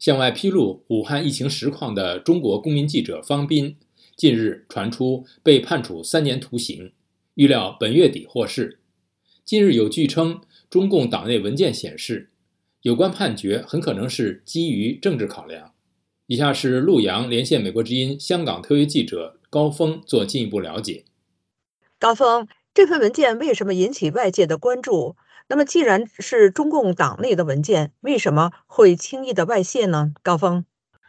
向外披露武汉疫情实况的中国公民记者方斌，近日传出被判处三年徒刑，预料本月底获释。近日有据称，中共党内文件显示，有关判决很可能是基于政治考量。以下是陆洋连线美国之音香港特约记者高峰做进一步了解。高峰，这份文件为什么引起外界的关注？那么，既然是中共党内的文件，为什么会轻易的外泄呢？高峰，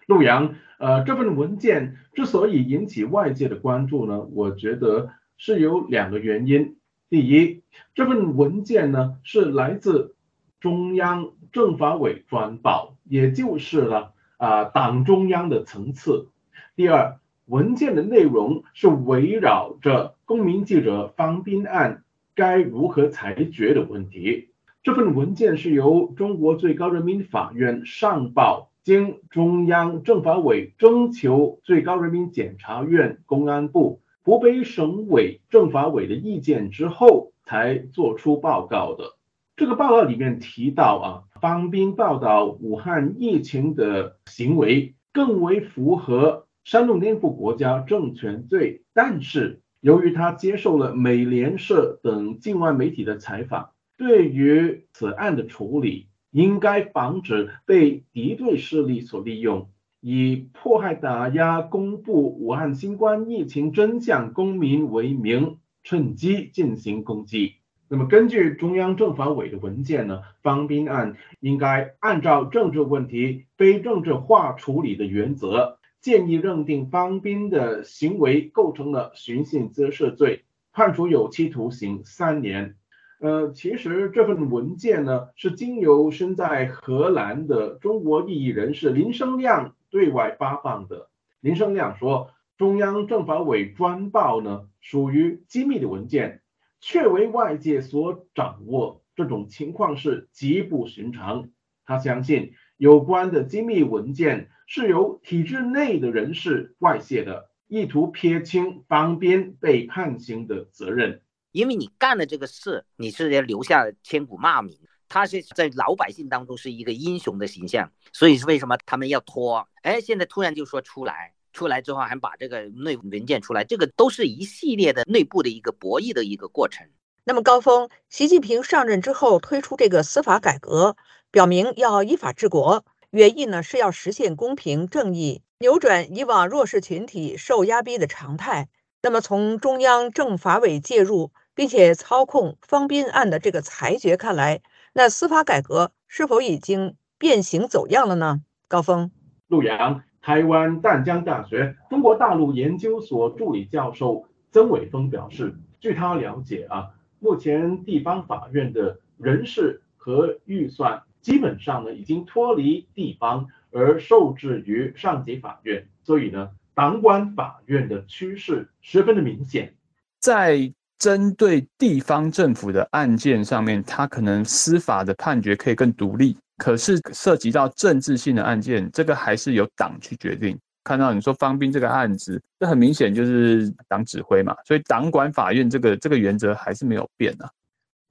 陆阳，呃，这份文件之所以引起外界的关注呢，我觉得是有两个原因。第一，这份文件呢是来自中央政法委专报，也就是了啊党中央的层次。第二。文件的内容是围绕着公民记者方斌案该如何裁决的问题。这份文件是由中国最高人民法院上报，经中央政法委征求最高人民检察院、公安部、湖北省委政法委的意见之后才作出报告的。这个报告里面提到啊，方斌报道武汉疫情的行为更为符合。煽动颠覆国家政权罪，但是由于他接受了美联社等境外媒体的采访，对于此案的处理，应该防止被敌对势力所利用，以迫害打压公布武汉新冠疫情真相公民为名，趁机进行攻击。那么，根据中央政法委的文件呢，方斌案应该按照政治问题非政治化处理的原则。建议认定方斌的行为构成了寻衅滋事罪，判处有期徒刑三年。呃，其实这份文件呢是经由身在荷兰的中国异议人士林生亮对外发放的。林生亮说，中央政法委专报呢属于机密的文件，却为外界所掌握，这种情况是极不寻常。他相信有关的机密文件。是由体制内的人士外泄的，意图撇清方斌被判刑的责任。因为你干了这个事，你是要留下千古骂名。他是在老百姓当中是一个英雄的形象，所以是为什么他们要拖？哎，现在突然就说出来，出来之后还把这个内文件出来，这个都是一系列的内部的一个博弈的一个过程。那么高峰，习近平上任之后推出这个司法改革，表明要依法治国。原意呢是要实现公平正义，扭转以往弱势群体受压逼的常态。那么从中央政法委介入并且操控方斌案的这个裁决看来，那司法改革是否已经变形走样了呢？高峰，陆阳，台湾淡江大学中国大陆研究所助理教授曾伟峰表示，据他了解啊，目前地方法院的人事和预算。基本上呢，已经脱离地方而受制于上级法院，所以呢，党管法院的趋势十分的明显。在针对地方政府的案件上面，它可能司法的判决可以更独立，可是涉及到政治性的案件，这个还是由党去决定。看到你说方斌这个案子，这很明显就是党指挥嘛，所以党管法院这个这个原则还是没有变的。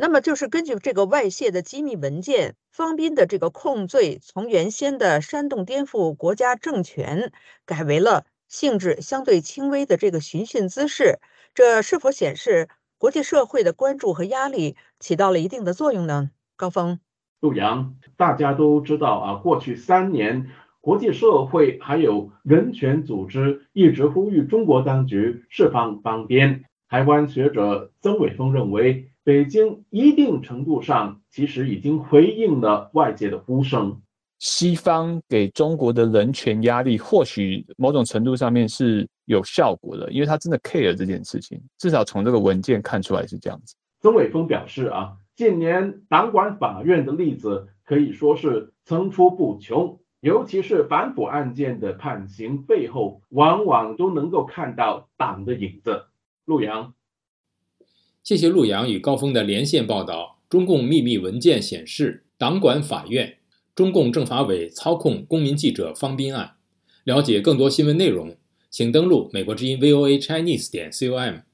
那么就是根据这个外泄的机密文件，方斌的这个控罪从原先的煽动颠覆国家政权，改为了性质相对轻微的这个寻衅滋事，这是否显示国际社会的关注和压力起到了一定的作用呢？高峰，陆阳，大家都知道啊，过去三年，国际社会还有人权组织一直呼吁中国当局释放方斌。台湾学者曾伟峰认为。北京一定程度上其实已经回应了外界的呼声。西方给中国的人权压力，或许某种程度上面是有效果的，因为他真的 care 这件事情。至少从这个文件看出来是这样子。曾伟峰表示啊，近年党管法院的例子可以说是层出不穷，尤其是反腐案件的判刑背后，往往都能够看到党的影子。陆阳。谢谢陆阳与高峰的连线报道。中共秘密文件显示，党管法院、中共政法委操控公民记者方斌案。了解更多新闻内容，请登录美国之音 VOA Chinese 点 com。